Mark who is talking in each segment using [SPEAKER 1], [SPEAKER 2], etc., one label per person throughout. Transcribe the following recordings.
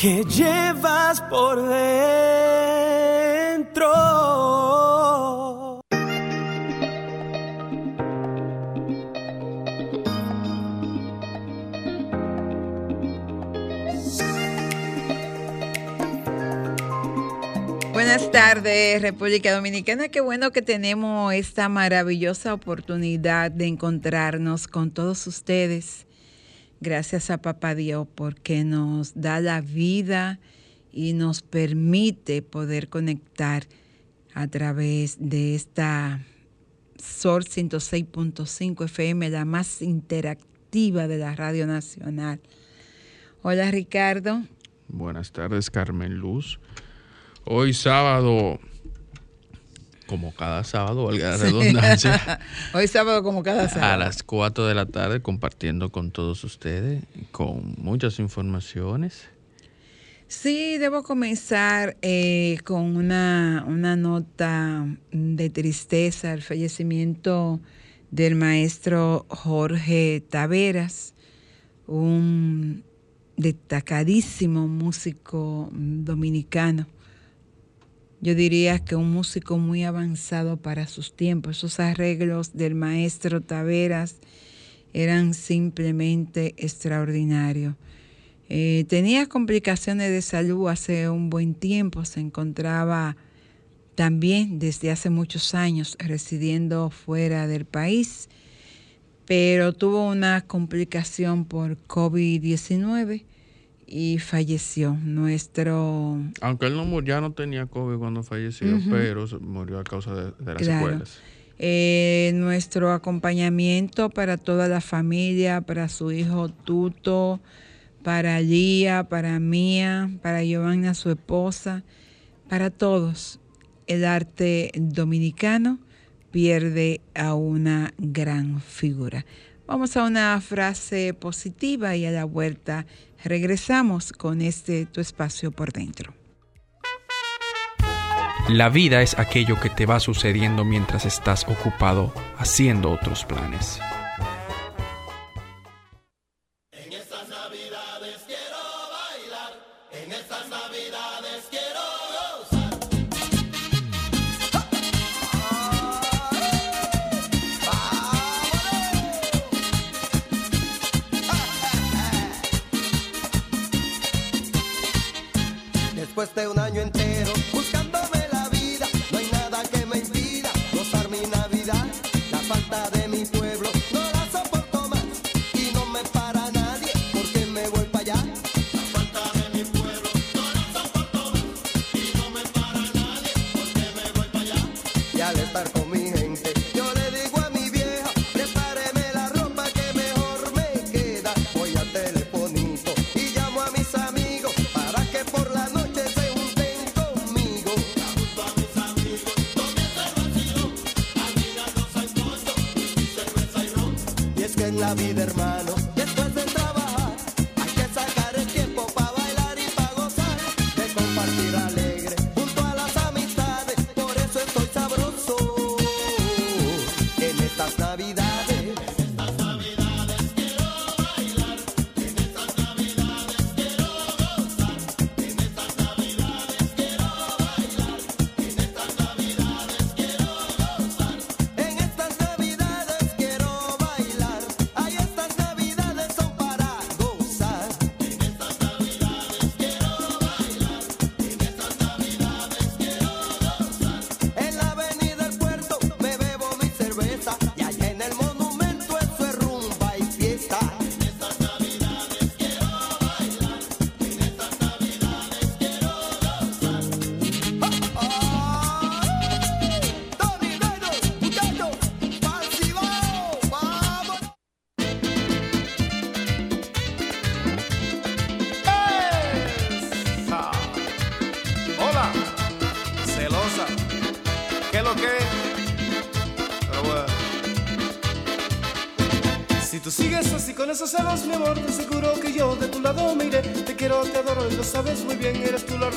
[SPEAKER 1] que llevas por dentro.
[SPEAKER 2] Buenas tardes, República Dominicana. Qué bueno que tenemos esta maravillosa oportunidad de encontrarnos con todos ustedes. Gracias a Papá Dios porque nos da la vida y nos permite poder conectar a través de esta Sol 106.5 FM, la más interactiva de la Radio Nacional. Hola Ricardo.
[SPEAKER 3] Buenas tardes, Carmen Luz. Hoy sábado, como cada sábado, valga la redundancia,
[SPEAKER 2] Hoy sábado como cada sábado.
[SPEAKER 3] a las 4 de la tarde compartiendo con todos ustedes, con muchas informaciones.
[SPEAKER 2] Sí, debo comenzar eh, con una, una nota de tristeza, el fallecimiento del maestro Jorge Taveras, un destacadísimo músico dominicano. Yo diría que un músico muy avanzado para sus tiempos. Esos arreglos del maestro Taveras eran simplemente extraordinarios. Eh, tenía complicaciones de salud hace un buen tiempo, se encontraba también desde hace muchos años residiendo fuera del país, pero tuvo una complicación por COVID-19 y falleció. Nuestro...
[SPEAKER 3] Aunque él no murió, ya no tenía COVID cuando falleció, pero murió a causa de, de las
[SPEAKER 2] Claro.
[SPEAKER 3] secuelas.
[SPEAKER 2] Eh, nuestro acompañamiento para toda la familia, para su hijo Tuto, para Lía, para Mía, para Giovanna, su esposa, para todos. El arte dominicano pierde a una gran figura. Vamos a una frase positiva y a la vuelta regresamos con este tu espacio por dentro.
[SPEAKER 4] La vida es aquello que te va sucediendo mientras estás ocupado haciendo otros planes.
[SPEAKER 5] Después de un año entero la vida, hermano,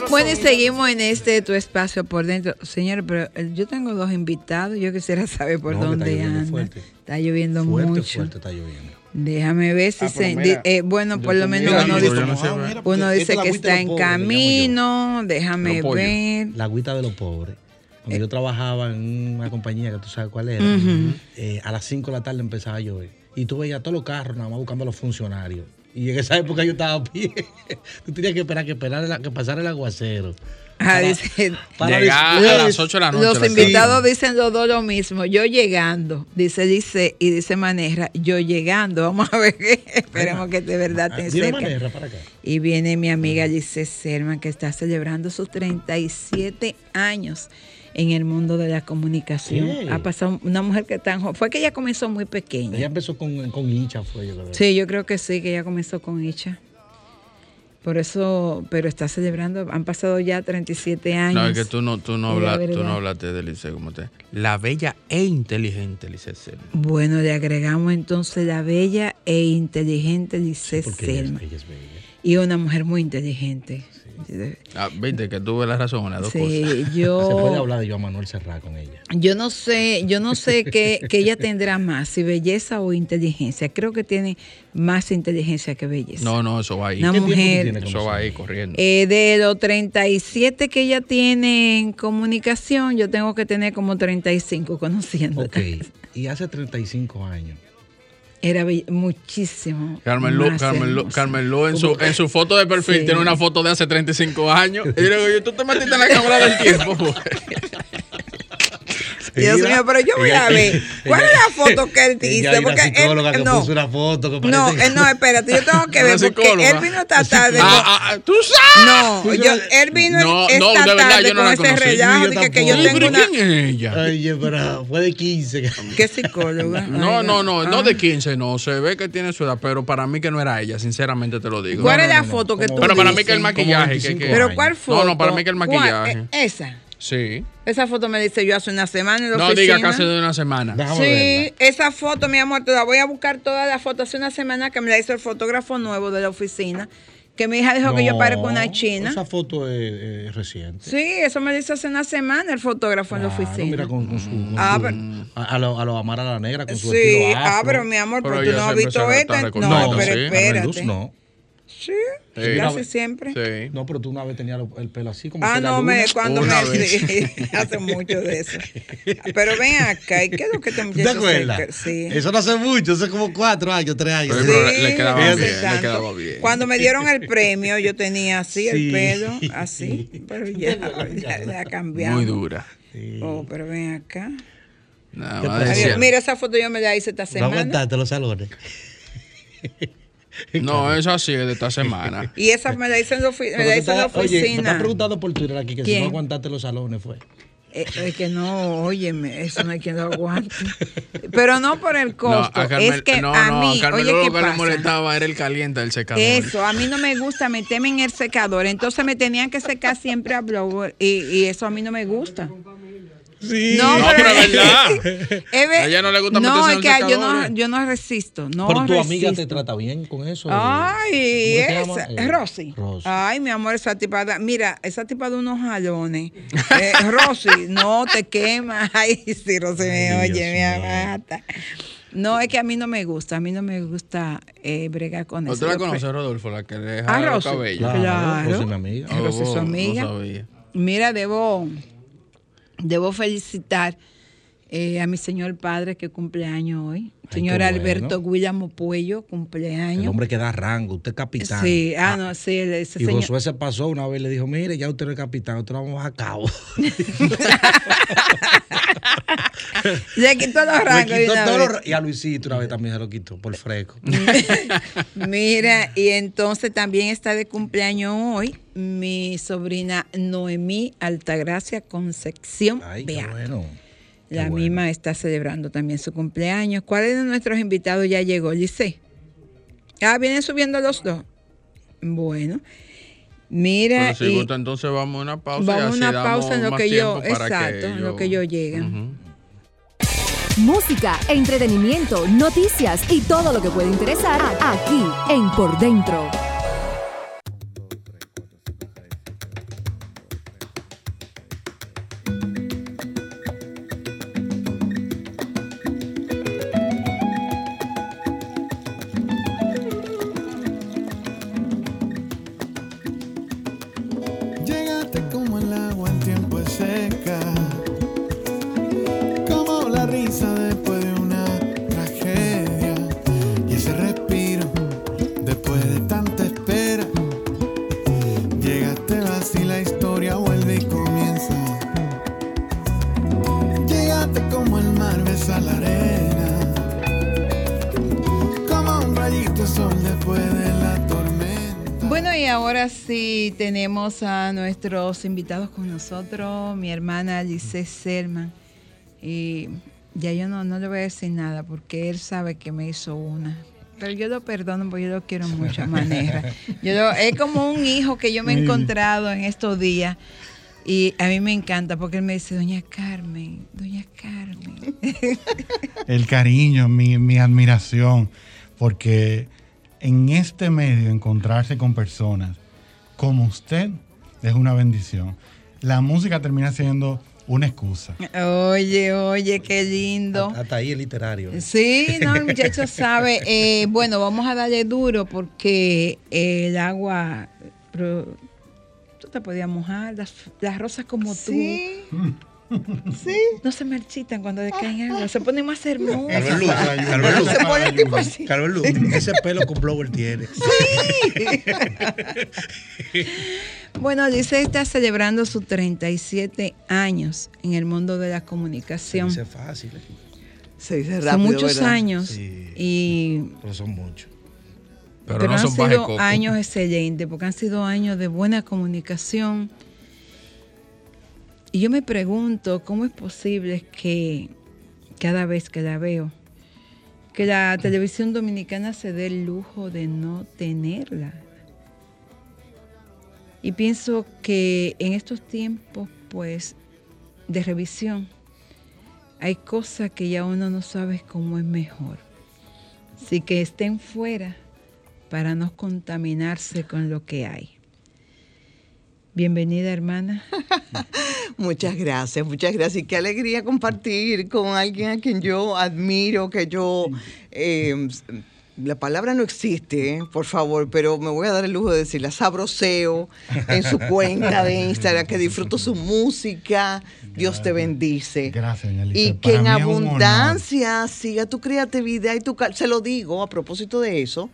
[SPEAKER 2] bueno. Seguimos en este tu espacio por dentro. Señor, pero eh, yo tengo dos invitados, yo quisiera saber por dónde
[SPEAKER 6] andan.
[SPEAKER 2] Está lloviendo
[SPEAKER 6] fuerte,
[SPEAKER 2] mucho.
[SPEAKER 6] Está lloviendo.
[SPEAKER 2] Déjame ver si
[SPEAKER 3] ah,
[SPEAKER 2] se. Eh, bueno, por lo menos
[SPEAKER 3] mira,
[SPEAKER 2] uno, dice, uno dice, que está en camino. Déjame ver.
[SPEAKER 6] La agüita de los pobres. Cuando yo trabajaba en una compañía que tú sabes cuál era, eh, a las 5 de la tarde empezaba a llover. Y tú veías todos los carros nada más buscando a los funcionarios. Y en esa época yo estaba a pie. tú tenías que esperar que, esperar el- que pasara el aguacero. Para
[SPEAKER 3] Llegar
[SPEAKER 6] después-
[SPEAKER 3] a las 8 de la noche.
[SPEAKER 2] los
[SPEAKER 3] la
[SPEAKER 2] invitados dicen los dos lo mismo. Yo llegando, dice, dice, y dice Manera, yo llegando. Vamos a ver, esperemos que de verdad
[SPEAKER 6] Ah, Dime
[SPEAKER 2] cerca.
[SPEAKER 6] manera para acá.
[SPEAKER 2] Y viene mi amiga Lice Selman, que está celebrando sus 37 años en el mundo de la comunicación. Ha pasado una mujer que tan joven. Fue que ella comenzó muy pequeña.
[SPEAKER 6] Ella empezó con, con hincha, fue yo creo.
[SPEAKER 2] Sí, yo creo que sí, que ella comenzó con Icha. Por eso, pero está celebrando, han pasado ya 37 años.
[SPEAKER 3] No, es que tú no, tú no, hablas, tú no hablaste de Lice como te. La bella e inteligente Lice Selma.
[SPEAKER 2] Bueno, le agregamos entonces la bella e inteligente Lice
[SPEAKER 6] Porque ella es-
[SPEAKER 2] Selma.
[SPEAKER 6] ella es bella.
[SPEAKER 2] Y una mujer muy inteligente.
[SPEAKER 3] Ah, viste que tuve la razón en las dos cosas.
[SPEAKER 2] Sí,
[SPEAKER 6] Se puede
[SPEAKER 2] yo,
[SPEAKER 6] hablar de Joan Manuel Serra con ella.
[SPEAKER 2] yo no sé, yo no sé qué, qué ella tendrá más, si belleza o inteligencia. Creo que tiene más inteligencia que belleza.
[SPEAKER 3] No, no, eso va ahí.
[SPEAKER 2] Una
[SPEAKER 6] ¿Qué tiempo tú
[SPEAKER 2] mujer.
[SPEAKER 3] Eso va ahí corriendo.
[SPEAKER 2] Eh, de los 37 que ella tiene en comunicación, yo tengo que tener como 35 conociéndola.
[SPEAKER 6] Ok. Y hace 35 años.
[SPEAKER 2] Era muchísimo.
[SPEAKER 3] Carmen
[SPEAKER 2] más
[SPEAKER 3] Carmen. Carmen en su, en su foto de perfil
[SPEAKER 2] Sí.
[SPEAKER 3] tiene una foto de hace 35 años. Y yo digo, tú te metiste en la cámara del tiempo.
[SPEAKER 2] Dios mío, pero yo voy a ver. ¿Cuál es la foto que él dice? Porque él-
[SPEAKER 6] psicóloga que
[SPEAKER 2] no,
[SPEAKER 6] puso una foto que
[SPEAKER 2] no, no, espérate, yo tengo que ver porque él vino esta tarde.
[SPEAKER 3] Ah, ah, ah, tú sabes.
[SPEAKER 2] no, yo, él vino
[SPEAKER 3] No,
[SPEAKER 2] esta
[SPEAKER 3] no, de verdad,
[SPEAKER 2] tarde
[SPEAKER 3] yo no
[SPEAKER 2] con
[SPEAKER 3] la
[SPEAKER 2] ese
[SPEAKER 3] conocí.
[SPEAKER 2] relajo
[SPEAKER 6] Yo
[SPEAKER 2] de que, que yo tengo
[SPEAKER 3] ¿Pero
[SPEAKER 2] una.
[SPEAKER 3] quién es ella?
[SPEAKER 6] Oye, pero fue de 15.
[SPEAKER 2] ¿Qué psicóloga?
[SPEAKER 3] No,
[SPEAKER 2] Ay,
[SPEAKER 3] no, no, no
[SPEAKER 2] ah.
[SPEAKER 3] de 15, no. Se ve que tiene su edad, pero para mí que no era ella, sinceramente te lo digo.
[SPEAKER 2] ¿Cuál
[SPEAKER 6] No,
[SPEAKER 2] es
[SPEAKER 6] no,
[SPEAKER 2] la
[SPEAKER 6] no, no.
[SPEAKER 2] foto que tú
[SPEAKER 3] Pero para mí que el maquillaje. que-
[SPEAKER 6] 25
[SPEAKER 3] que-
[SPEAKER 2] Pero. ¿cuál foto?
[SPEAKER 3] No, no, para mí que el maquillaje.
[SPEAKER 2] Eh, Esa.
[SPEAKER 3] Sí.
[SPEAKER 2] Esa foto me dice yo hace una semana en la
[SPEAKER 3] No
[SPEAKER 2] oficina.
[SPEAKER 3] diga casi de una semana.
[SPEAKER 6] Déjame
[SPEAKER 2] Sí,
[SPEAKER 6] verla.
[SPEAKER 2] esa foto, mi amor, te la voy a buscar todas las fotos. Hace una semana que me la hizo el fotógrafo nuevo de la oficina, que mi hija dijo que yo parezco una china.
[SPEAKER 6] Esa foto es, es reciente.
[SPEAKER 2] Sí, eso me hizo hace una semana el fotógrafo en la oficina.
[SPEAKER 6] Mira, con, con su. con
[SPEAKER 2] Ah,
[SPEAKER 6] su-
[SPEAKER 2] pero-
[SPEAKER 6] a, a lo, a lo Amara la Negra con su
[SPEAKER 2] Sí,
[SPEAKER 6] estilo
[SPEAKER 2] ah,
[SPEAKER 6] afro.
[SPEAKER 2] pero mi amor,
[SPEAKER 3] Pero
[SPEAKER 2] pero tú no has visto
[SPEAKER 3] está
[SPEAKER 2] No,
[SPEAKER 3] recortando,
[SPEAKER 2] pero espérate.
[SPEAKER 6] No.
[SPEAKER 2] Sí,
[SPEAKER 3] Sí.
[SPEAKER 2] casi siempre.
[SPEAKER 3] Sí.
[SPEAKER 6] No, pero tú una vez tenías el pelo así como
[SPEAKER 2] Ah, no, me, cuando
[SPEAKER 3] Una
[SPEAKER 2] me
[SPEAKER 3] vez.
[SPEAKER 2] sí, hace mucho de eso. Pero ven acá, ¿y qué es lo que te
[SPEAKER 6] ¿Te acuerdas?
[SPEAKER 2] Sí.
[SPEAKER 6] Eso no hace mucho, hace como cuatro años, tres años.
[SPEAKER 3] Pero- le- quedaba
[SPEAKER 2] no
[SPEAKER 3] bien, le quedaba bien.
[SPEAKER 2] Cuando me dieron el premio, yo tenía así el pelo, así, pero ya, ya, ya cambiamos.
[SPEAKER 3] Muy dura.
[SPEAKER 2] Oh, pero ven acá.
[SPEAKER 3] Decía.
[SPEAKER 2] Mira, esa foto yo me la hice esta
[SPEAKER 6] No
[SPEAKER 2] semana.
[SPEAKER 6] aguantaste los salones.
[SPEAKER 3] No, es así, es de esta semana.
[SPEAKER 2] Y esa me la hice en la, ofi- me
[SPEAKER 6] Pero
[SPEAKER 2] la
[SPEAKER 6] te
[SPEAKER 2] hice en la
[SPEAKER 6] está- Oye, me
[SPEAKER 2] oficina.
[SPEAKER 6] están preguntando por Twitter aquí que si
[SPEAKER 2] ¿Quién?
[SPEAKER 6] no aguantaste los salones fue.
[SPEAKER 2] Eh, es que no, óyeme, eso no hay quien lo aguante. Pero no por el
[SPEAKER 3] No,
[SPEAKER 2] costo,
[SPEAKER 3] a Carmen,
[SPEAKER 2] es que
[SPEAKER 3] no,
[SPEAKER 2] a
[SPEAKER 3] no,
[SPEAKER 2] mí,
[SPEAKER 3] a Carmen
[SPEAKER 2] oye,
[SPEAKER 3] lo
[SPEAKER 2] ¿qué
[SPEAKER 3] que le
[SPEAKER 2] pasa?
[SPEAKER 3] molestaba era el caliente del secador.
[SPEAKER 2] Eso, a mí no me gusta meterme en el secador, entonces me tenían que secar siempre a blower y, y eso a mí no me gusta.
[SPEAKER 6] Sí.
[SPEAKER 2] No,
[SPEAKER 3] No,
[SPEAKER 2] pero,
[SPEAKER 3] es verdad. A ella no le gusta
[SPEAKER 2] No, es que yo no, yo no resisto, no
[SPEAKER 6] Pero tu
[SPEAKER 2] resisto.
[SPEAKER 6] amiga te trata bien con eso.
[SPEAKER 2] Ay,
[SPEAKER 6] ¿Cómo se
[SPEAKER 2] esa?
[SPEAKER 6] Eh,
[SPEAKER 2] Rosy.
[SPEAKER 6] Rosy.
[SPEAKER 2] Ay, mi amor, esa tipa, da- mira, esa tipa de unos jalones. Eh, Rosy, no te quema. Ay, sí, Rosy me
[SPEAKER 6] Ay,
[SPEAKER 2] oye,
[SPEAKER 6] Dios
[SPEAKER 2] me amata. No, es que a mí no me gusta, a mí no me gusta eh, bregar con eso.
[SPEAKER 3] ¿Usted la conoce, Rodolfo, la que le
[SPEAKER 2] Ah,
[SPEAKER 3] deja los
[SPEAKER 2] Rosy.
[SPEAKER 3] cabellos?
[SPEAKER 6] Claro,
[SPEAKER 2] Claro.
[SPEAKER 6] Rosy, mi amiga.
[SPEAKER 2] Ah, Rosy, su
[SPEAKER 3] Oh, no
[SPEAKER 2] amiga.
[SPEAKER 3] sabía.
[SPEAKER 2] Mira, debo, debo felicitar eh, a mi señor padre que cumple años hoy.
[SPEAKER 6] Ay,
[SPEAKER 2] Señor Alberto
[SPEAKER 6] bueno.
[SPEAKER 2] Guillermo Puello,
[SPEAKER 6] El
[SPEAKER 2] cumpleaños.
[SPEAKER 6] hombre que da rango, usted es capitán.
[SPEAKER 2] Sí, ah, no, sí, el- ese
[SPEAKER 6] Y
[SPEAKER 2] señor.
[SPEAKER 6] Josué se pasó una vez y le dijo, mire, ya usted no es capitán, nosotros vamos a cabo.
[SPEAKER 2] Le quitó los rangos.
[SPEAKER 6] quitó y a Luisito una vez también se lo quitó por fresco.
[SPEAKER 2] Mira, y entonces también está de cumpleaños hoy mi sobrina Noemí Altagracia Concepción
[SPEAKER 6] Ay, qué bueno.
[SPEAKER 2] La
[SPEAKER 6] bueno.
[SPEAKER 2] misma está celebrando también su cumpleaños. ¿Cuál de nuestros invitados ya llegó, Lice? Ah, vienen subiendo los dos. Bueno, mira.
[SPEAKER 3] Pero si
[SPEAKER 2] y-
[SPEAKER 3] gusta, entonces vamos a una pausa.
[SPEAKER 2] Vamos a una
[SPEAKER 3] damos
[SPEAKER 2] pausa en lo que yo, exacto, en lo que yo llegue.
[SPEAKER 7] Música, entretenimiento, noticias y todo lo que puede interesar aquí en Por Dentro.
[SPEAKER 2] Tenemos a nuestros invitados con nosotros, mi hermana Alice Selman. Y ya yo no, no le voy a decir nada porque él sabe que me hizo una. Pero yo lo perdono porque yo lo quiero mucho, manera. Yo lo- es como un hijo que yo me he encontrado en estos días. Y a mí me encanta porque él me dice, Doña Carmen, Doña Carmen.
[SPEAKER 8] el cariño, mi, mi admiración, porque en este medio encontrarse con personas como usted es una bendición. La música termina siendo una excusa.
[SPEAKER 2] Oye, oye, qué lindo.
[SPEAKER 6] Hasta ahí es literario.
[SPEAKER 2] Sí, no, el muchacho sabe. Eh, bueno, vamos a darle duro porque el agua. pero tú te podías mojar, las, las rosas como
[SPEAKER 9] Sí.
[SPEAKER 2] tú. Sí. No se marchitan cuando le caen agua, se ponen más hermosas.
[SPEAKER 6] Carmen Luz, Carmen Luz.
[SPEAKER 2] Se ponen tipo así.
[SPEAKER 6] Carmen Luz, ese pelo con blower tiene.
[SPEAKER 2] Bueno, dice está celebrando sus 37 años en el mundo de la comunicación.
[SPEAKER 6] Dice fácil.
[SPEAKER 9] Se dice
[SPEAKER 2] Son
[SPEAKER 9] rápido,
[SPEAKER 2] muchos
[SPEAKER 9] ¿verdad?
[SPEAKER 2] años
[SPEAKER 6] Sí.
[SPEAKER 2] y
[SPEAKER 6] Pero son muchos.
[SPEAKER 3] Pero,
[SPEAKER 2] Pero,
[SPEAKER 3] no
[SPEAKER 2] han
[SPEAKER 3] son
[SPEAKER 2] sido años excelentes, porque han sido años de buena comunicación. Y yo me pregunto cómo es posible que cada vez que la veo, que la televisión dominicana se dé el lujo de no tenerla. Y pienso que en estos tiempos, pues, de revisión, hay cosas que ya uno no sabe cómo es mejor. Así que estén fuera para no contaminarse con lo que hay. Bienvenida, hermana.
[SPEAKER 9] Muchas gracias, muchas gracias. Y qué alegría compartir con alguien a quien yo admiro, que yo... eh, la palabra no existe, ¿eh? por favor, pero me voy a dar el lujo de decirla. Sabroseo en su cuenta de Instagram, que disfruto su música. Dios te bendice.
[SPEAKER 8] Gracias.
[SPEAKER 9] Y que en abundancia siga tu creatividad y tu... Se lo digo a propósito de eso,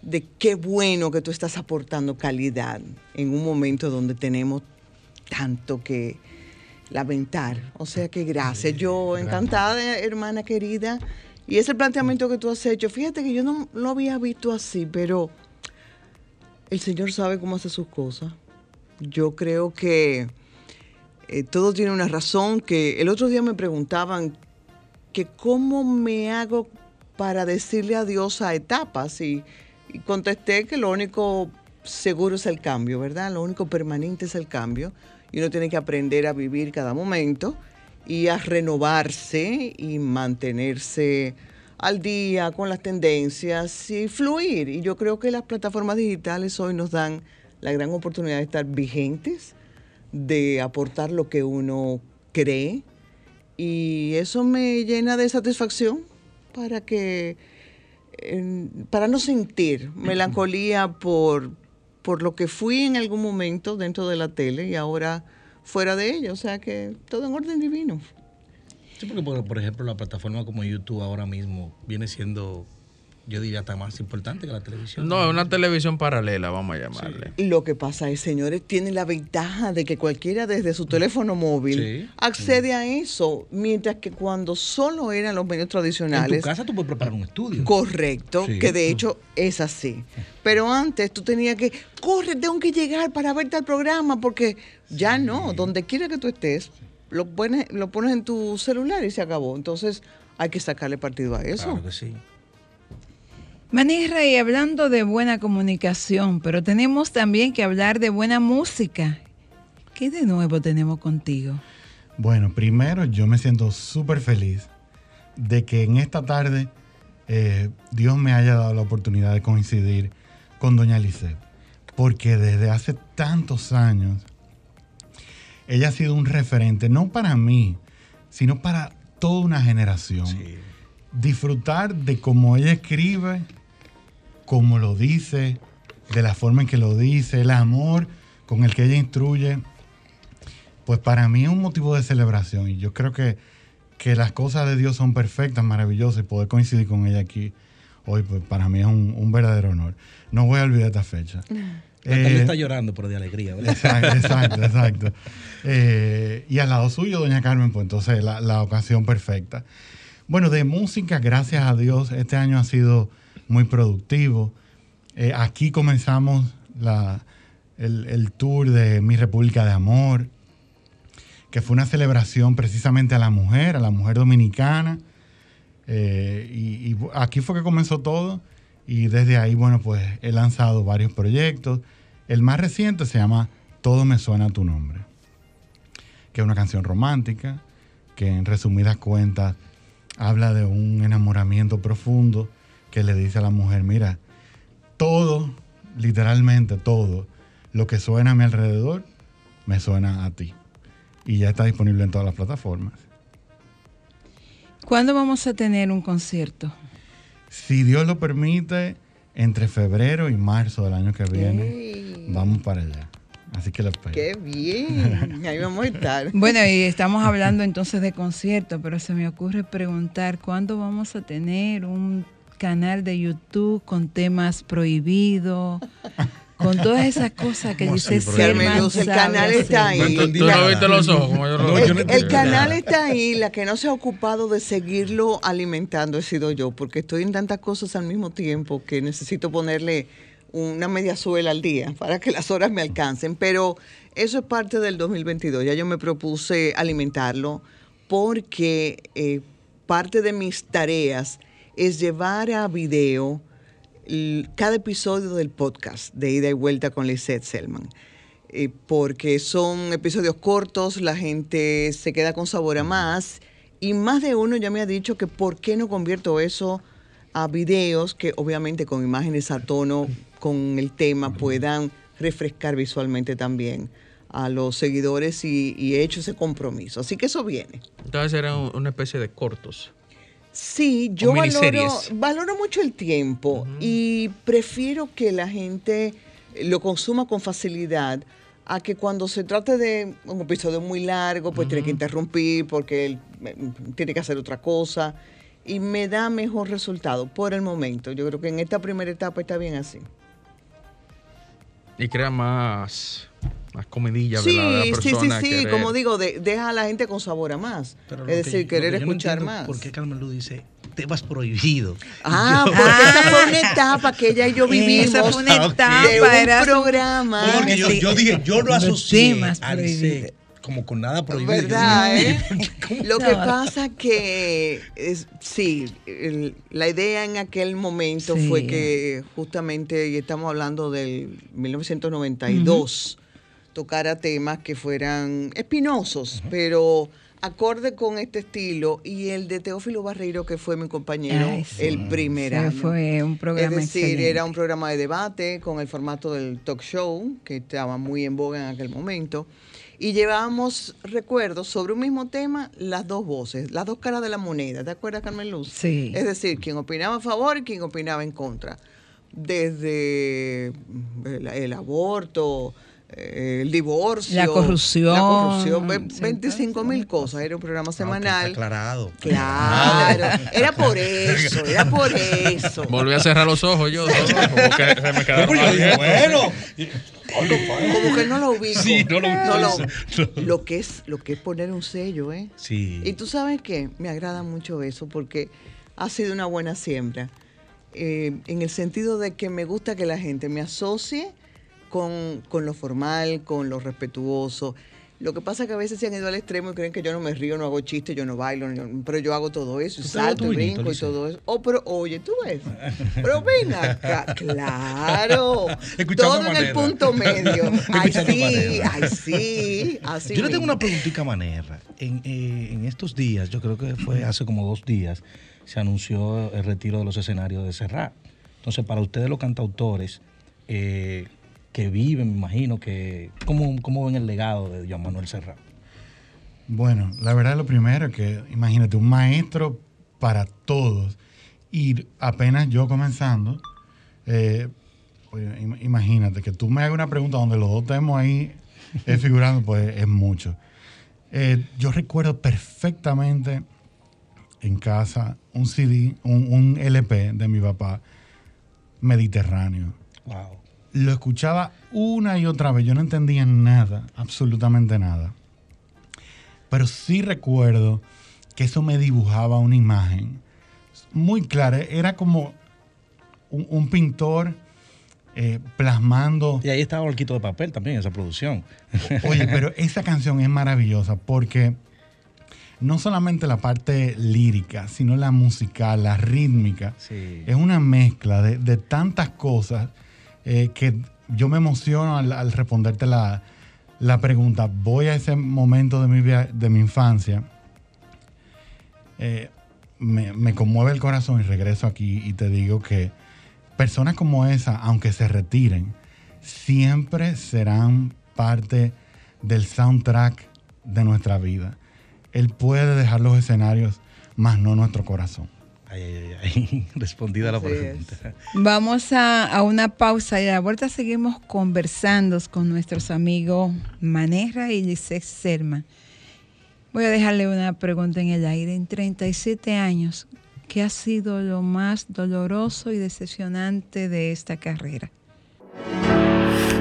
[SPEAKER 9] de qué bueno que tú estás aportando calidad en un momento donde tenemos tanto que lamentar. O sea que gracias. Yo encantada, hermana querida. Y ese planteamiento que tú has hecho, fíjate que yo no lo había visto así, pero el Señor sabe cómo hace sus cosas. Yo creo que eh, todo tiene una razón, que el otro día me preguntaban que cómo me hago para decirle adiós a etapas y, y contesté que lo único seguro es el cambio, ¿verdad? Lo único permanente es el cambio y uno tiene que aprender a vivir cada momento y a renovarse y mantenerse al día con las tendencias y fluir. Y yo creo que las plataformas digitales hoy nos dan la gran oportunidad de estar vigentes, de aportar lo que uno cree y eso me llena de satisfacción para que eh, para no sentir melancolía por por lo que fui en algún momento dentro de la tele y ahora fuera de ella, o sea que todo en orden divino.
[SPEAKER 6] Sí, porque por, ejemplo la plataforma como YouTube ahora mismo viene siendo, yo diría, hasta más importante que la televisión.
[SPEAKER 3] No, es una televisión paralela, vamos a llamarle.
[SPEAKER 9] Lo que pasa es, señores, tienen la ventaja de que cualquiera desde su teléfono móvil
[SPEAKER 6] Sí.
[SPEAKER 9] accede a eso, mientras que cuando solo eran los medios
[SPEAKER 6] En
[SPEAKER 9] tradicionales.
[SPEAKER 6] tu casa tú puedes preparar un estudio.
[SPEAKER 9] Correcto,
[SPEAKER 6] Sí.
[SPEAKER 9] que de hecho es así. Pero antes tú tenías que, corre, tengo que llegar para ver tal programa, porque ya no, donde quiera que tú estés, lo pones, lo pones en tu celular y se acabó. Entonces hay que sacarle partido a eso.
[SPEAKER 6] Claro que sí.
[SPEAKER 2] Manirra, y hablando de buena comunicación, pero tenemos también que hablar de buena música. ¿Qué de nuevo tenemos contigo?
[SPEAKER 8] Bueno, primero yo me siento súper feliz de que en esta tarde eh, Dios me haya dado la oportunidad de coincidir con doña Lisette. Porque desde hace tantos años ella ha sido un referente, no para mí, sino para toda una generación. Disfrutar de cómo ella escribe, cómo lo dice, de la forma en que lo dice, el amor con el que ella instruye, pues para mí es un motivo de celebración y yo creo que, que las cosas de Dios son perfectas, maravillosas y poder coincidir con ella aquí hoy, pues para mí es un, un verdadero honor. No voy a olvidar esta fecha. Eh,
[SPEAKER 6] está llorando, pero de alegría, ¿verdad?
[SPEAKER 8] Exacto, exacto, exacto. Eh, y al lado suyo, doña Carmen, pues entonces la, la ocasión perfecta. Bueno, de música, gracias a Dios, este año ha sido muy productivo. Eh, aquí comenzamos la- el, el tour de Mi República de Amor, que fue una celebración precisamente a la mujer, a la mujer dominicana. Eh, y, y aquí fue que comenzó todo. Y desde ahí, bueno, pues he lanzado varios proyectos. El más reciente se llama Todo me suena a tu nombre, que es una canción romántica, que en resumidas cuentas habla de un enamoramiento profundo que le dice a la mujer, mira, todo, literalmente todo, lo que suena a mi alrededor, me suena a ti. Y ya está disponible en todas las plataformas.
[SPEAKER 2] ¿Cuándo vamos a tener un concierto?
[SPEAKER 8] Si Dios lo permite, entre febrero y marzo del año que viene, vamos para allá. Así que lo espero.
[SPEAKER 9] Qué bien. Ahí vamos a estar.
[SPEAKER 2] Bueno, y estamos hablando entonces de concierto, pero se me ocurre preguntar, ¿cuándo vamos a tener un canal de YouTube con temas prohibidos? Con todas esas cosas que
[SPEAKER 9] ¿Cómo
[SPEAKER 2] dice
[SPEAKER 9] Luz, el canal está ahí.
[SPEAKER 3] ¿Tú, tú no viste los ojos como yo lo
[SPEAKER 9] El,
[SPEAKER 3] vi?
[SPEAKER 9] el canal está ahí, la que no se ha ocupado de seguirlo alimentando he sido yo, porque estoy en tantas cosas al mismo tiempo que necesito ponerle una media suela al día para que las horas me alcancen. Pero eso es parte del 2022. Ya yo me propuse alimentarlo porque eh, parte de mis tareas es llevar a video cada episodio del podcast de Ida y Vuelta con Lisette Selman. Eh, porque son episodios cortos, la gente se queda con sabor a más y más de uno ya me ha dicho que por qué no convierto eso a videos que obviamente con imágenes a tono con el tema puedan refrescar visualmente también a los seguidores y, y he hecho ese compromiso. Así que eso viene.
[SPEAKER 3] Entonces era un- una especie de cortos.
[SPEAKER 9] Sí, yo valoro, valoro mucho el tiempo y prefiero que la gente lo consuma con facilidad a que cuando se trate de un episodio muy largo, pues tiene que interrumpir porque él eh, tiene que hacer otra cosa y me da mejor resultado por el momento. Yo creo que en esta primera etapa está bien así.
[SPEAKER 3] Y crea más, más comidilla
[SPEAKER 9] Sí,
[SPEAKER 3] ¿verdad? de la
[SPEAKER 9] sí, sí,
[SPEAKER 3] persona.
[SPEAKER 9] sí,
[SPEAKER 3] querer-
[SPEAKER 9] como digo, de- deja a la gente con sabor a más.
[SPEAKER 6] Pero
[SPEAKER 9] es
[SPEAKER 6] lo que-
[SPEAKER 9] decir,
[SPEAKER 6] lo
[SPEAKER 9] querer
[SPEAKER 6] no
[SPEAKER 9] escuchar más.
[SPEAKER 6] ¿Por qué Carmen Luz dice temas prohibidos?
[SPEAKER 9] Ah,
[SPEAKER 6] Yo-
[SPEAKER 9] porque esa fue una etapa que ella y yo vivimos.
[SPEAKER 2] Esa fue una
[SPEAKER 9] de
[SPEAKER 2] etapa,
[SPEAKER 9] un
[SPEAKER 2] era-
[SPEAKER 9] programa.
[SPEAKER 6] Porque yo, yo dije, yo no
[SPEAKER 2] Los
[SPEAKER 6] asocié
[SPEAKER 2] temas
[SPEAKER 6] a Lisette como con nada prohibido.
[SPEAKER 9] ¿Verdad, eh? Lo que pasa que es, sí, el- la idea en aquel momento
[SPEAKER 2] Sí.
[SPEAKER 9] fue que justamente, y estamos hablando del 1992, tocara temas que fueran espinosos, pero acorde con este estilo y el de Teófilo Barreiro, que fue mi compañero
[SPEAKER 2] Ay, sí.
[SPEAKER 9] el primer
[SPEAKER 2] Sí,
[SPEAKER 9] año.
[SPEAKER 2] fue un programa
[SPEAKER 9] Es decir,
[SPEAKER 2] excelente.
[SPEAKER 9] era un programa de debate con el formato del talk show, que estaba muy en boga en aquel momento. Y llevábamos recuerdos sobre un mismo tema, las dos voces, las dos caras de la moneda. ¿Te acuerdas, Carmen Luz?
[SPEAKER 2] Sí.
[SPEAKER 9] Es decir, quien opinaba a favor y quien opinaba en contra. Desde el, el aborto, el divorcio,
[SPEAKER 2] La corrupción.
[SPEAKER 9] la corrupción, ve-
[SPEAKER 2] Sí,
[SPEAKER 9] 25 mil cosas. Era un programa semanal.
[SPEAKER 6] aclarado.
[SPEAKER 9] Claro, era por eso, era por eso.
[SPEAKER 3] Volví a cerrar los ojos yo. ¿no? Como que se me quedaron
[SPEAKER 6] bueno.
[SPEAKER 9] Como que no lo ubico.
[SPEAKER 6] Sí, no lo
[SPEAKER 9] lo-
[SPEAKER 6] ubico.
[SPEAKER 9] lo que es lo que es poner un sello, ¿eh?
[SPEAKER 6] Sí.
[SPEAKER 9] Y tú sabes qué, me agrada mucho eso porque ha sido una buena siembra. Eh, en el sentido de que me gusta que la gente me asocie con, con lo formal, con lo respetuoso. Lo que pasa es que a veces se han ido al extremo y creen que yo no me río, no hago chistes, yo no bailo, yo- pero yo hago todo eso, salto, y brinco y todo eso. Oh, pero oye, tú ves. Pero ven acá, claro.
[SPEAKER 6] Escuchando
[SPEAKER 9] todo en el punto medio. Ay, sí,
[SPEAKER 6] manera.
[SPEAKER 9] ay, sí. Así
[SPEAKER 6] yo le tengo una preguntita manera. En, eh, en estos días, yo creo que fue hace como dos días, se anunció el retiro de los escenarios de Serrat. Entonces, para ustedes los cantautores eh, que viven, me imagino que, ¿cómo, ¿cómo ven el legado de Joan Manuel Serrat?
[SPEAKER 8] Bueno, la verdad lo primero es que, imagínate, un maestro para todos. Y apenas yo comenzando, eh, imagínate que tú me hagas una pregunta donde los dos estemos ahí eh, figurando, pues es mucho. Eh, yo recuerdo perfectamente en casa un CD, un, un LP de mi papá, Mediterráneo.
[SPEAKER 6] Wow.
[SPEAKER 8] Lo escuchaba una y otra vez, yo no entendía nada, absolutamente nada. Pero sí recuerdo que eso me dibujaba una imagen muy clara. Era como un, un pintor eh, plasmando.
[SPEAKER 6] Y ahí estaba Olquito de Papel también, esa producción.
[SPEAKER 8] Oye, pero esa canción es maravillosa porque no solamente la parte lírica, sino la musical, la rítmica.
[SPEAKER 6] Sí.
[SPEAKER 8] Es una mezcla de, de tantas cosas eh, que yo me emociono al, responderte la, la pregunta. Voy a ese momento de mi, de mi infancia, eh, me, me conmueve el corazón y regreso aquí y te digo que personas como esa, aunque se retiren, siempre serán parte del soundtrack de nuestra vida. Él puede dejar los escenarios, más no nuestro corazón.
[SPEAKER 6] Ay, ay, ay. Respondida la pregunta.
[SPEAKER 2] Vamos a, a una pausa y a la vuelta seguimos conversando con nuestros amigos Manerra y Lisette Serma. Voy a dejarle una pregunta en el aire. En 37 años, ¿qué ha sido lo más doloroso y decepcionante de esta carrera?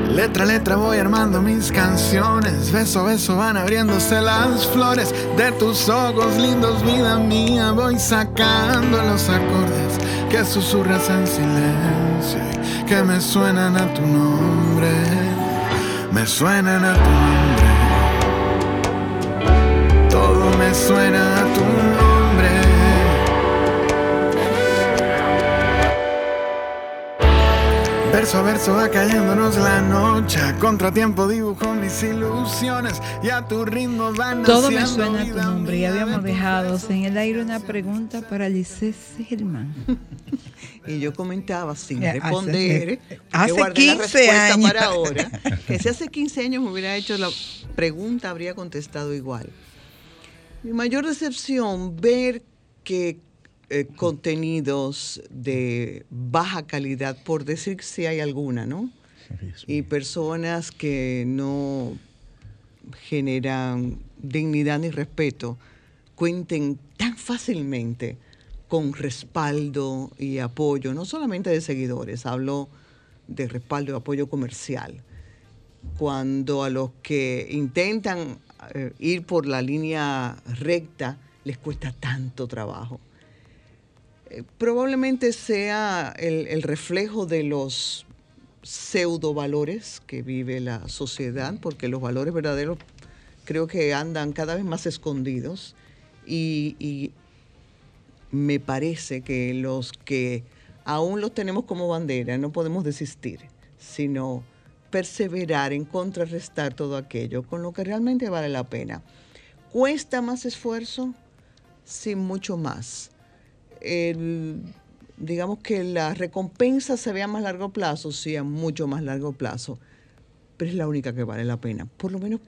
[SPEAKER 10] Letra a letra voy armando mis canciones, beso a beso van abriéndose las flores. De tus ojos lindos, vida mía, voy sacando los acordes que susurras en silencio que me suenan a tu nombre, me suenan a tu nombre, todo me suena a tu nombre. Verso a verso va cayéndonos la noche. A contratiempo dibujo mis ilusiones y a tu ritmo van
[SPEAKER 2] Todo me suena a tu nombre. Y
[SPEAKER 10] mía
[SPEAKER 2] habíamos dejado en el aire una pregunta para Lisette Serman.
[SPEAKER 9] Y yo comentaba sin
[SPEAKER 2] Ya, hace-
[SPEAKER 9] responder,
[SPEAKER 2] hace
[SPEAKER 9] la
[SPEAKER 2] 15
[SPEAKER 9] respuesta
[SPEAKER 2] años.
[SPEAKER 9] para ahora, que si hace 15 años me hubiera hecho la pregunta, habría contestado igual. Mi mayor decepción, ver que eh, contenidos de baja calidad, por decir si hay alguna, ¿no? Y personas que no generan dignidad ni respeto, cuenten tan fácilmente con respaldo y apoyo, no solamente de seguidores, hablo de respaldo y apoyo comercial. Cuando a los que intentan eh, ir por la línea recta les cuesta tanto trabajo. Probablemente sea el, reflejo de los pseudo valores que vive la sociedad, porque los valores verdaderos creo que andan cada vez más escondidos y, y me parece que los que aún los tenemos como bandera no podemos desistir, sino perseverar en contrarrestar todo aquello con lo que realmente vale la pena. ¿Cuesta más esfuerzo? Sí, mucho más. Digamos que la recompensa se vea a más largo plazo, sí, a mucho más largo plazo, pero es la única que vale la pena, por lo menos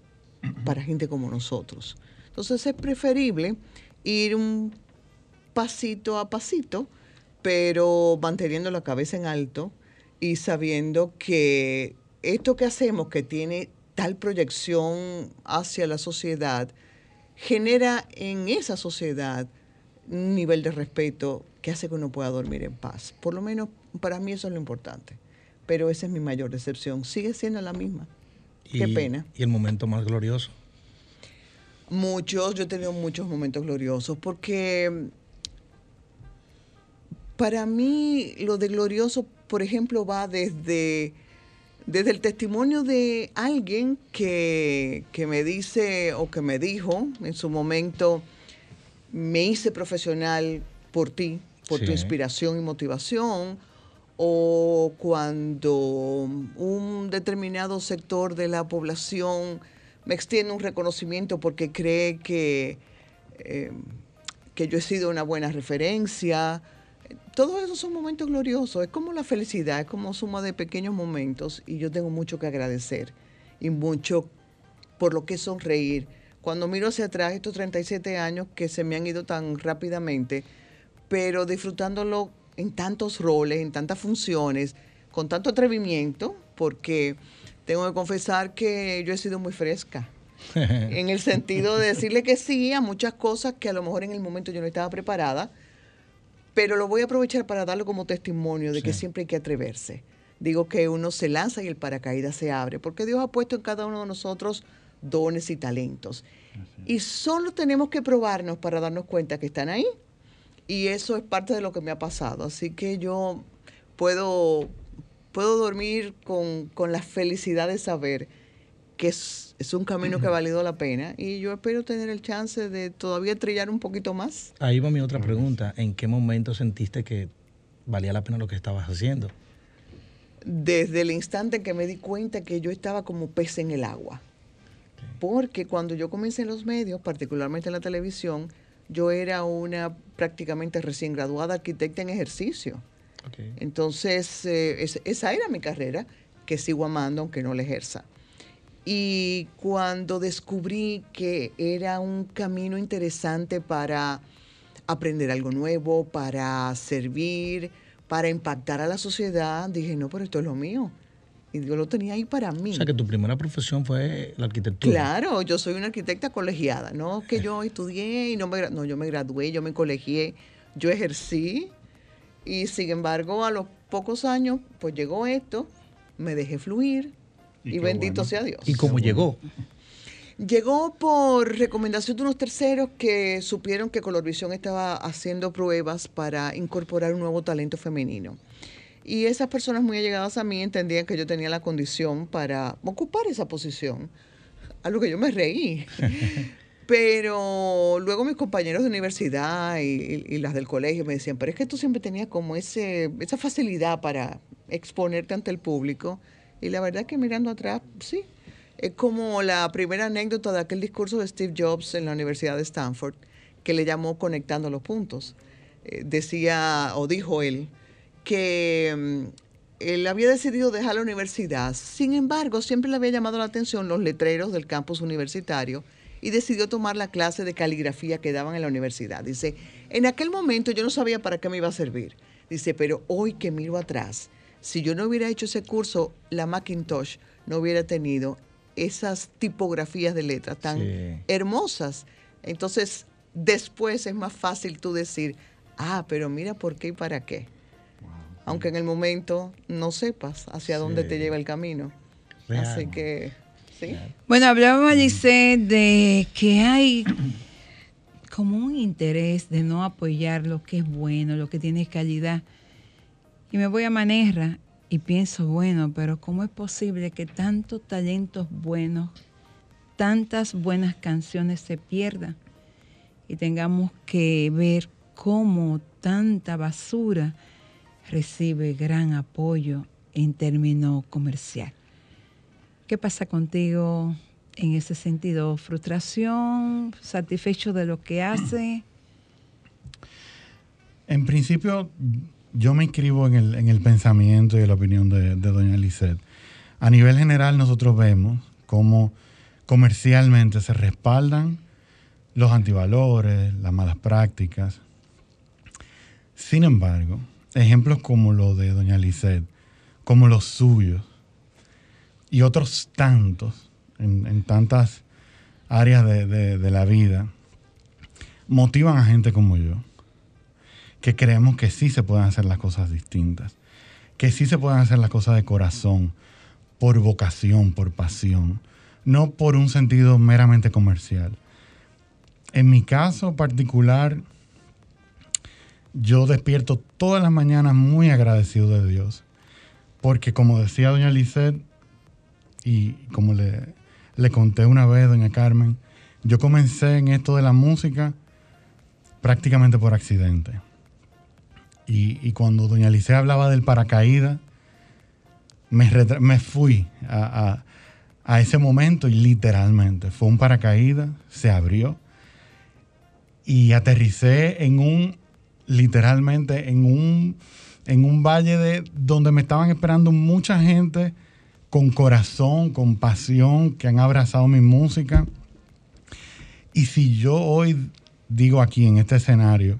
[SPEAKER 9] para gente como nosotros. Entonces es preferible ir un pasito a pasito, pero manteniendo la cabeza en alto y sabiendo que esto que hacemos, que tiene tal proyección hacia la sociedad, genera en esa sociedad un nivel de respeto que hace que uno pueda dormir en paz. Por lo menos para mí eso es lo importante. Pero esa es mi mayor decepción. Sigue siendo la misma. Qué pena.
[SPEAKER 6] Y el momento más glorioso.
[SPEAKER 9] Muchos, yo he tenido muchos momentos gloriosos porque para mí lo de glorioso, por ejemplo, va desde desde el testimonio de alguien que, que me dice o que me dijo en su momento, me hice profesional por ti, por tu inspiración y motivación, o cuando un determinado sector de la población me extiende un reconocimiento porque cree que, eh, que yo he sido una buena referencia. Todos esos son momentos gloriosos, es como la felicidad, es como suma de pequeños momentos y yo tengo mucho que agradecer y mucho por lo que sonreír. Cuando miro hacia atrás estos 37 años que se me han ido tan rápidamente, pero disfrutándolo en tantos roles, en tantas funciones, con tanto atrevimiento, porque tengo que confesar que yo he sido muy fresca. en el sentido de decirle que sí a muchas cosas que a lo mejor en el momento yo no estaba preparada, pero lo voy a aprovechar para darlo como testimonio de que siempre hay que atreverse. Digo que uno se lanza y el paracaídas se abre, porque Dios ha puesto en cada uno de nosotros dones y talentos. Y solo tenemos que probarnos para darnos cuenta que están ahí. Y eso es parte de lo que me ha pasado. Así que yo puedo, puedo dormir con, con la felicidad de saber que es, es un camino que ha valido la pena. Y yo espero tener el chance de todavía trillar un poquito más.
[SPEAKER 6] Ahí va mi otra pregunta. ¿En qué momento sentiste que valía la pena lo que estabas haciendo?
[SPEAKER 9] desde el instante en que me di cuenta que yo estaba como pez en el agua. Porque cuando yo comencé en los medios, particularmente en la televisión, yo era una prácticamente recién graduada arquitecta en ejercicio. Entonces, eh, es- esa era mi carrera, que sigo amando aunque no la ejerza. Y cuando descubrí que era un camino interesante para aprender algo nuevo, para servir, para impactar a la sociedad, dije, no, pero esto es lo mío. Y yo lo tenía ahí para mí.
[SPEAKER 6] O sea, que tu primera profesión fue la arquitectura.
[SPEAKER 9] Claro, yo soy una arquitecta colegiada, no que yo estudié y no me, no, yo me gradué, yo me colegié, yo ejercí y sin embargo a los pocos años pues llegó esto, me dejé fluir y, bendito
[SPEAKER 6] bueno.
[SPEAKER 9] sea Dios.
[SPEAKER 6] ¿Y cómo llegó?
[SPEAKER 9] Llegó por recomendación de unos terceros que supieron que Colorvisión estaba haciendo pruebas para incorporar un nuevo talento femenino. Y esas personas muy allegadas a mí entendían que yo tenía la condición para ocupar esa posición, a lo que yo me reí. Pero luego mis compañeros de universidad y, y- y las del colegio me decían, pero es que tú siempre tenías como ese, esa facilidad para exponerte ante el público. Y la verdad que mirando atrás, sí. Es como la primera anécdota de aquel discurso de Steve Jobs en la Universidad de Stanford, que le llamó Conectando los Puntos. Eh, decía, o dijo él, que mm, él había decidido dejar la universidad. Sin embargo, siempre le había llamado la atención los letreros del campus universitario y decidió tomar la clase de caligrafía que daban en la universidad. Dice, en aquel momento yo no sabía para qué me iba a servir. Dice, pero hoy que miro atrás, si yo no hubiera hecho ese curso, la Macintosh no hubiera tenido esas tipografías de letras tan
[SPEAKER 6] Sí.
[SPEAKER 9] hermosas. Entonces, después es más fácil tú decir, ah, pero mira por qué y para qué. Aunque en el momento no sepas hacia dónde te lleva el camino. Así que, sí.
[SPEAKER 2] Bueno, hablaba Giselle de que hay como un interés de no apoyar lo que es bueno, lo que tiene calidad. Y me voy a Manerra y pienso, bueno, pero ¿cómo es posible que tantos talentos buenos, tantas buenas canciones se pierdan? Y tengamos que ver cómo tanta basura recibe gran apoyo en términos comercial. ¿Qué pasa contigo en ese sentido? ¿Frustración? ¿Satisfecho de lo que hace?
[SPEAKER 8] En principio, yo me inscribo en el, en el pensamiento y en la opinión de, de doña Lisette. A nivel general, nosotros vemos cómo comercialmente se respaldan los antivalores, las malas prácticas. Sin embargo, ejemplos como lo de doña Lisette, como los suyos, y otros tantos, en, tantas áreas de- de la vida, motivan a gente como yo, que creemos que sí se pueden hacer las cosas distintas, que sí se pueden hacer las cosas de corazón, por vocación, por pasión, no por un sentido meramente comercial. En mi caso particular, yo despierto todas las mañanas muy agradecido de Dios, porque como decía doña Lisette, y como le, le conté una vez, doña Carmen, yo comencé en esto de la música prácticamente por accidente. Y, y cuando doña Licea hablaba del paracaídas, me, me fui a, a- a ese momento y literalmente fue un paracaídas, se abrió y aterricé en un, literalmente, en un, en un valle de, donde me estaban esperando mucha gente con corazón, con pasión, que han abrazado mi música. Y si yo hoy digo aquí en este escenario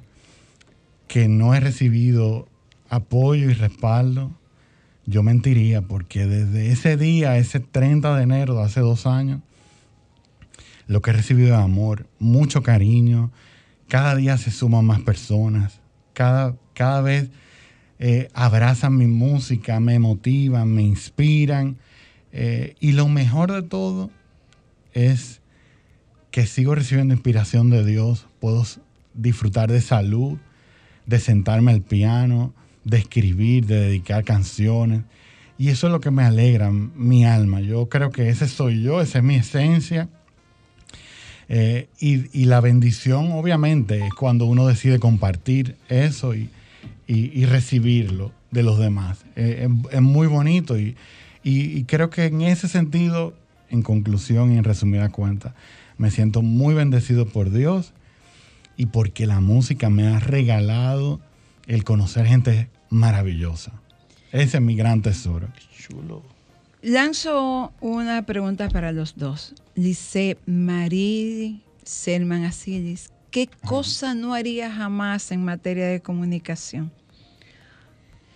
[SPEAKER 8] que no he recibido apoyo y respaldo, yo mentiría porque desde ese día, ese 30 de enero de hace dos años, lo que he recibido es amor, mucho cariño, cada día se suman más personas, cada, cada vez eh, abrazan mi música, me motivan, me inspiran. eh, y lo mejor de todo es que sigo recibiendo inspiración de Dios, puedo disfrutar de salud, de sentarme al piano, de escribir, de dedicar canciones. Y eso es lo que me alegra mi alma. Yo creo que ese soy yo, esa es mi esencia. Eh, y, la bendición, obviamente, es cuando uno decide compartir eso y, y- recibirlo de los demás. Eh, es, es muy bonito y, creo que en ese sentido, en conclusión y en resumida cuenta, me siento muy bendecido por Dios y porque la música me ha regalado el conocer gente maravillosa. Ese es mi gran tesoro.
[SPEAKER 3] Chulo.
[SPEAKER 2] Lanzo una pregunta para los dos. Dice Marí Selman Asilis, ¿qué cosa no haría jamás en materia de comunicación?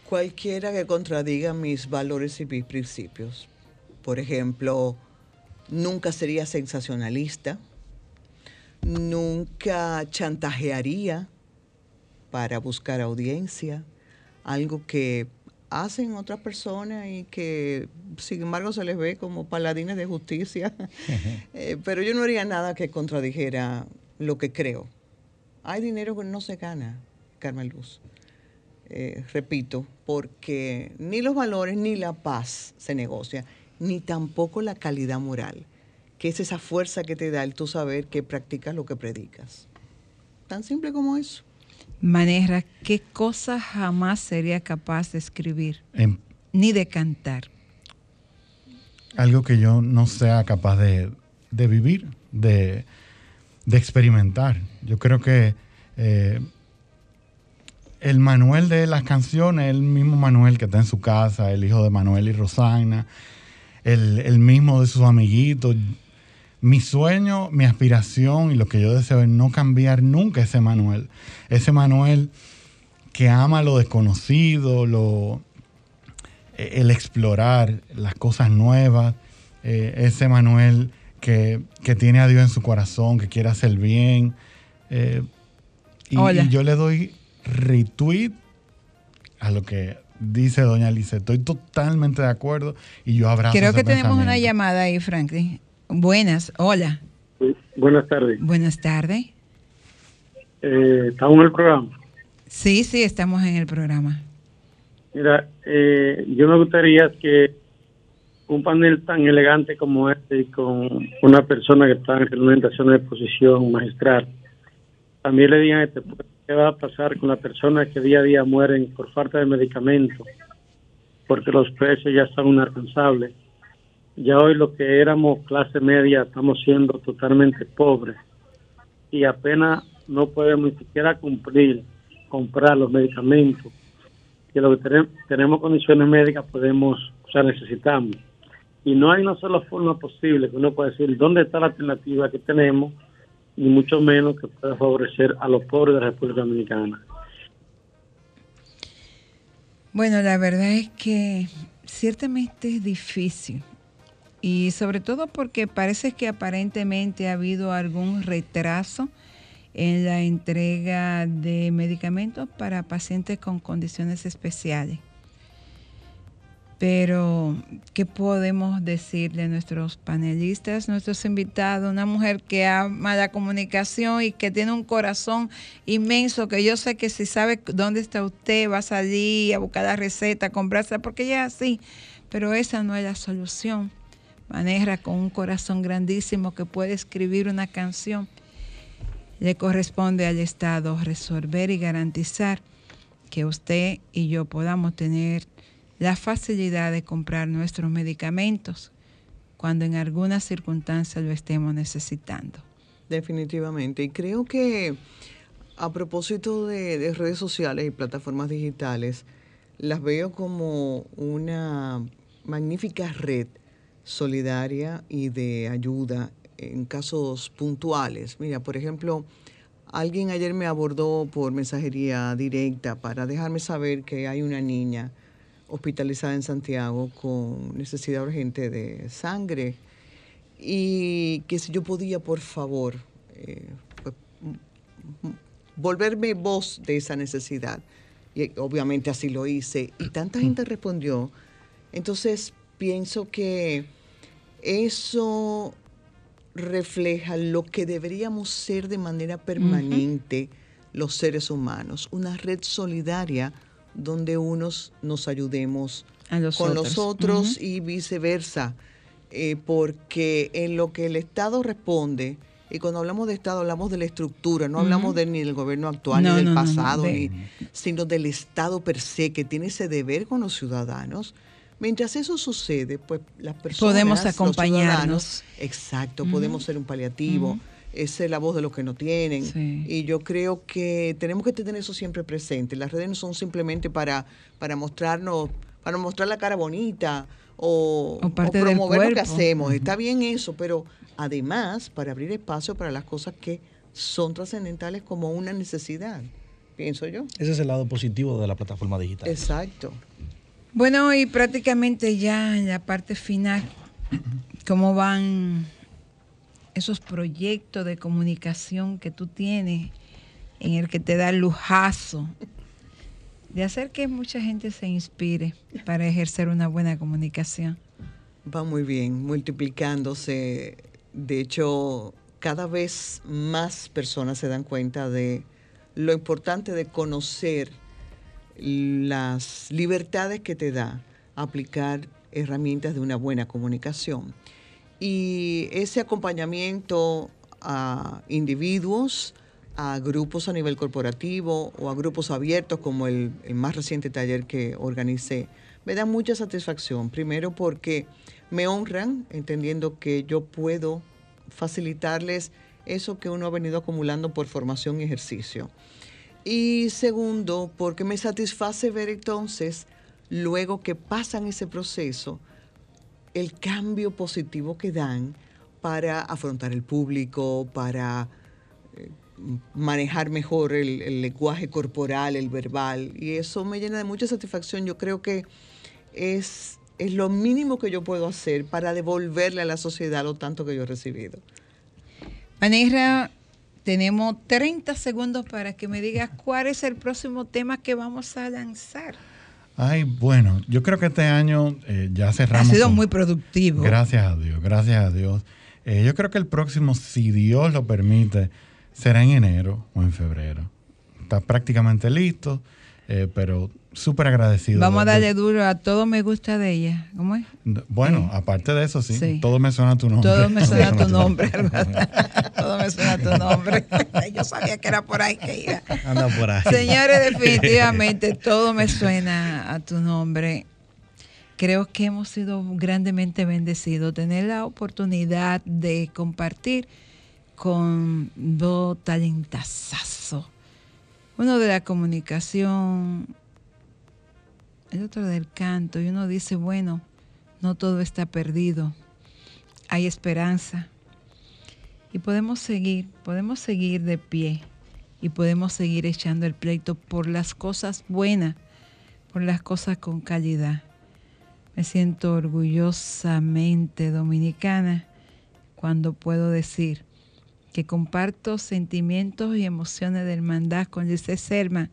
[SPEAKER 9] Cualquiera que contradiga mis valores y mis principios. Por ejemplo, nunca sería sensacionalista, nunca chantajearía para buscar audiencia, algo que hacen otras personas y que sin embargo se les ve como paladines de justicia. Eh, pero yo no haría nada que contradijera lo que creo. Hay dinero que no se gana, Carmen Luz. Eh, repito, porque ni los valores ni la paz se negocia, ni tampoco la calidad moral, que es esa fuerza que te da el tú saber que practicas lo que predicas. Tan simple como eso.
[SPEAKER 2] Manera, ¿qué cosa jamás sería capaz de escribir
[SPEAKER 8] En-
[SPEAKER 2] ni de cantar?
[SPEAKER 8] algo que yo no sea capaz de, de vivir, de, de experimentar. Yo creo que eh, el Manuel de las canciones, el mismo Manuel que está en su casa, el hijo de Manuel y Rosana, el, el mismo de sus amiguitos. Mi sueño, mi aspiración y lo que yo deseo es no cambiar nunca ese Manuel. Ese Manuel que ama lo desconocido, lo, eh, el explorar las cosas nuevas, eh, ese Manuel que, que tiene a Dios en su corazón, que quiere hacer bien. eh, y, yo le doy retweet a lo que dice doña Alice. Estoy totalmente de acuerdo y yo abrazo
[SPEAKER 2] Creo
[SPEAKER 8] ese
[SPEAKER 2] que tenemos una llamada ahí, Franklin. Buenas, hola.
[SPEAKER 11] Buenas tardes.
[SPEAKER 2] Buenas tardes.
[SPEAKER 11] Eh, ¿Estamos en el programa?
[SPEAKER 2] Sí, sí, estamos en el programa.
[SPEAKER 11] Mira, eh, yo me gustaría que un panel tan elegante como este y con una persona que está realmente haciendo una exposición magistral, también le digan este, pues, qué va a pasar con las personas que día a día mueren por falta de medicamentos, porque los precios ya están inalcanzables. Ya hoy lo que éramos clase media estamos siendo totalmente pobres y apenas no podemos ni siquiera cumplir, comprar los medicamentos que lo que tenemos, tenemos condiciones médicas podemos, o sea, necesitamos. Y no hay una sola forma posible que uno pueda decir dónde está la alternativa que tenemos, ni mucho menos que pueda favorecer a los pobres de la República Dominicana.
[SPEAKER 2] Bueno, la verdad es que ciertamente es difícil. Y sobre todo porque parece que aparentemente ha habido algún retraso en la entrega de medicamentos para pacientes con condiciones especiales. Pero, ¿qué podemos decirle a nuestros panelistas, nuestros invitados? Una mujer que ama la comunicación y que tiene un corazón inmenso, que yo sé que si sabe dónde está usted, va a salir a buscar la receta, comprarse, porque ella es así. Pero esa no es la solución. Maneja con un corazón grandísimo que puede escribir una canción. Le corresponde al Estado resolver y garantizar que usted y yo podamos tener la facilidad de comprar nuestros medicamentos cuando en algunas circunstancias lo estemos necesitando.
[SPEAKER 9] Definitivamente. Y creo que a propósito de redes sociales y plataformas digitales, las veo como una magnífica red solidaria y de ayuda en casos puntuales. Mira, por ejemplo, alguien ayer me abordó por mensajería directa para dejarme saber que hay una niña hospitalizada en Santiago con necesidad urgente de sangre y que si yo podía, por favor, eh, pues, m- m- volverme voz de esa necesidad. Y obviamente así lo hice. Y tanta gente respondió. Entonces pienso que eso refleja lo que deberíamos ser de manera permanente los seres humanos, una red solidaria donde unos nos ayudemos
[SPEAKER 2] A los
[SPEAKER 9] con
[SPEAKER 2] otros.
[SPEAKER 9] los otros y viceversa, eh, porque en lo que el Estado responde, y cuando hablamos de Estado hablamos de la estructura, no hablamos de, ni del gobierno actual
[SPEAKER 2] No,
[SPEAKER 9] ni del
[SPEAKER 2] no, no, no,
[SPEAKER 9] pasado,
[SPEAKER 2] de-
[SPEAKER 9] ni- sino del Estado per se, que tiene ese deber con los ciudadanos. Mientras eso sucede, pues las personas,
[SPEAKER 2] Podemos
[SPEAKER 9] los
[SPEAKER 2] acompañarnos.
[SPEAKER 9] ciudadanos, exacto, podemos ser un paliativo,
[SPEAKER 2] Ujú.
[SPEAKER 9] es ser la voz de los que no tienen.
[SPEAKER 2] Sí.
[SPEAKER 9] Y yo creo que tenemos que tener eso siempre presente. Las redes no son simplemente para, para mostrarnos, para mostrar la cara bonita o,
[SPEAKER 2] O parte
[SPEAKER 9] o
[SPEAKER 2] del
[SPEAKER 9] promover lo que hacemos. Está bien eso, pero además para abrir espacio para las cosas que son trascendentales como una necesidad, pienso yo.
[SPEAKER 6] Ese es el lado positivo de la plataforma digital.
[SPEAKER 9] Exacto.
[SPEAKER 2] Bueno, y prácticamente ya en la parte final, ¿cómo van esos proyectos de comunicación que tú tienes en el que te da el lujazo de hacer que mucha gente se inspire para ejercer una buena comunicación?
[SPEAKER 9] Va muy bien, multiplicándose. De hecho, cada vez más personas se dan cuenta de lo importante de conocer las libertades que te da aplicar herramientas de una buena comunicación. Y ese acompañamiento a individuos, a grupos a nivel corporativo o a grupos abiertos como el, más reciente taller que organicé, me da mucha satisfacción. Primero porque me honran entendiendo que yo puedo facilitarles eso que uno ha venido acumulando por formación y ejercicio. Y segundo, porque me satisface ver entonces, luego que pasan ese proceso, el cambio positivo que dan para afrontar el público, para eh, manejar mejor el, el lenguaje corporal, el verbal. Y eso me llena de mucha satisfacción. Yo creo que es, es lo mínimo que yo puedo hacer para devolverle a la sociedad lo tanto que yo he recibido.
[SPEAKER 2] Maneja, tenemos 30 segundos para que me digas cuál es el próximo tema que vamos a lanzar.
[SPEAKER 8] Ay, bueno, yo creo que este año eh, ya
[SPEAKER 2] Ha
[SPEAKER 8] cerramos.
[SPEAKER 2] sido
[SPEAKER 8] con-
[SPEAKER 2] muy productivo.
[SPEAKER 8] Gracias a Dios, gracias a Dios. Eh, yo creo que el próximo, si Dios lo permite, será en enero o en febrero. Está prácticamente listo, eh, pero súper agradecido.
[SPEAKER 2] Vamos a
[SPEAKER 8] de-
[SPEAKER 2] darle duro a todo me gusta de ella. ¿Cómo es?
[SPEAKER 8] Bueno, aparte de eso, sí,
[SPEAKER 2] Sí.
[SPEAKER 8] todo me suena a tu nombre.
[SPEAKER 2] Todo me suena a tu nombre. todo me suena a tu nombre. Yo sabía que era por ahí que iba.
[SPEAKER 6] Anda por ahí.
[SPEAKER 2] Señores, definitivamente todo me suena a tu nombre. Creo que hemos sido grandemente bendecidos. Tener la oportunidad de compartir con dos talentazazos. Uno de la comunicación, el otro del canto. Y uno dice, bueno, no todo está perdido. Hay esperanza. Y podemos seguir, podemos seguir de pie y podemos seguir echando el pleito por las cosas buenas, por las cosas con calidad. Me siento orgullosamente dominicana cuando puedo decir que comparto sentimientos y emociones de hermandad con Lice Selma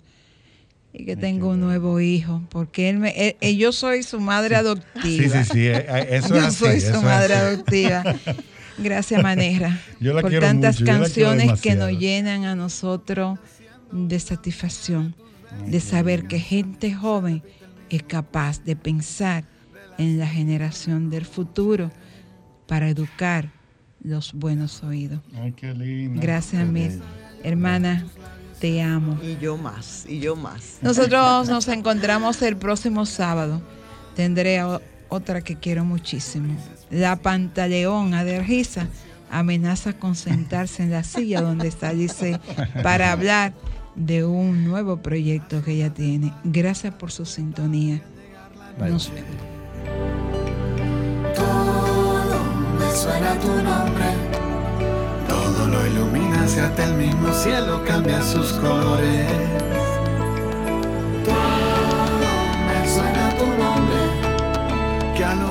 [SPEAKER 2] y que tengo un nuevo hijo, porque él me, él- él- yo soy su madre adoptiva.
[SPEAKER 8] Sí, sí, sí, eh, eh, eso
[SPEAKER 2] yo
[SPEAKER 8] es así,
[SPEAKER 2] soy su madre
[SPEAKER 8] así.
[SPEAKER 2] adoptiva. Gracias, Maneja,
[SPEAKER 8] Yo la
[SPEAKER 2] por
[SPEAKER 8] quiero
[SPEAKER 2] tantas
[SPEAKER 8] mucho, yo la quiero
[SPEAKER 2] canciones que nos llenan a nosotros de satisfacción, de saber que gente joven es capaz de pensar en la generación del futuro para educar los buenos oídos.
[SPEAKER 8] Ay, qué lindo.
[SPEAKER 2] Gracias, mis hermana. Te amo.
[SPEAKER 9] Y yo más, y yo más.
[SPEAKER 2] Nosotros nos encontramos el próximo sábado. Tendré otra que quiero muchísimo. La pantaleón Adergiza amenaza con sentarse en la silla donde está Giselle para hablar de un nuevo proyecto que ella tiene. Gracias por su sintonía. Nos vemos.
[SPEAKER 10] Suena tu nombre. Todo lo ilumina hacia hasta el mismo cielo cambia sus colores. Todo me suena tu nombre. Que al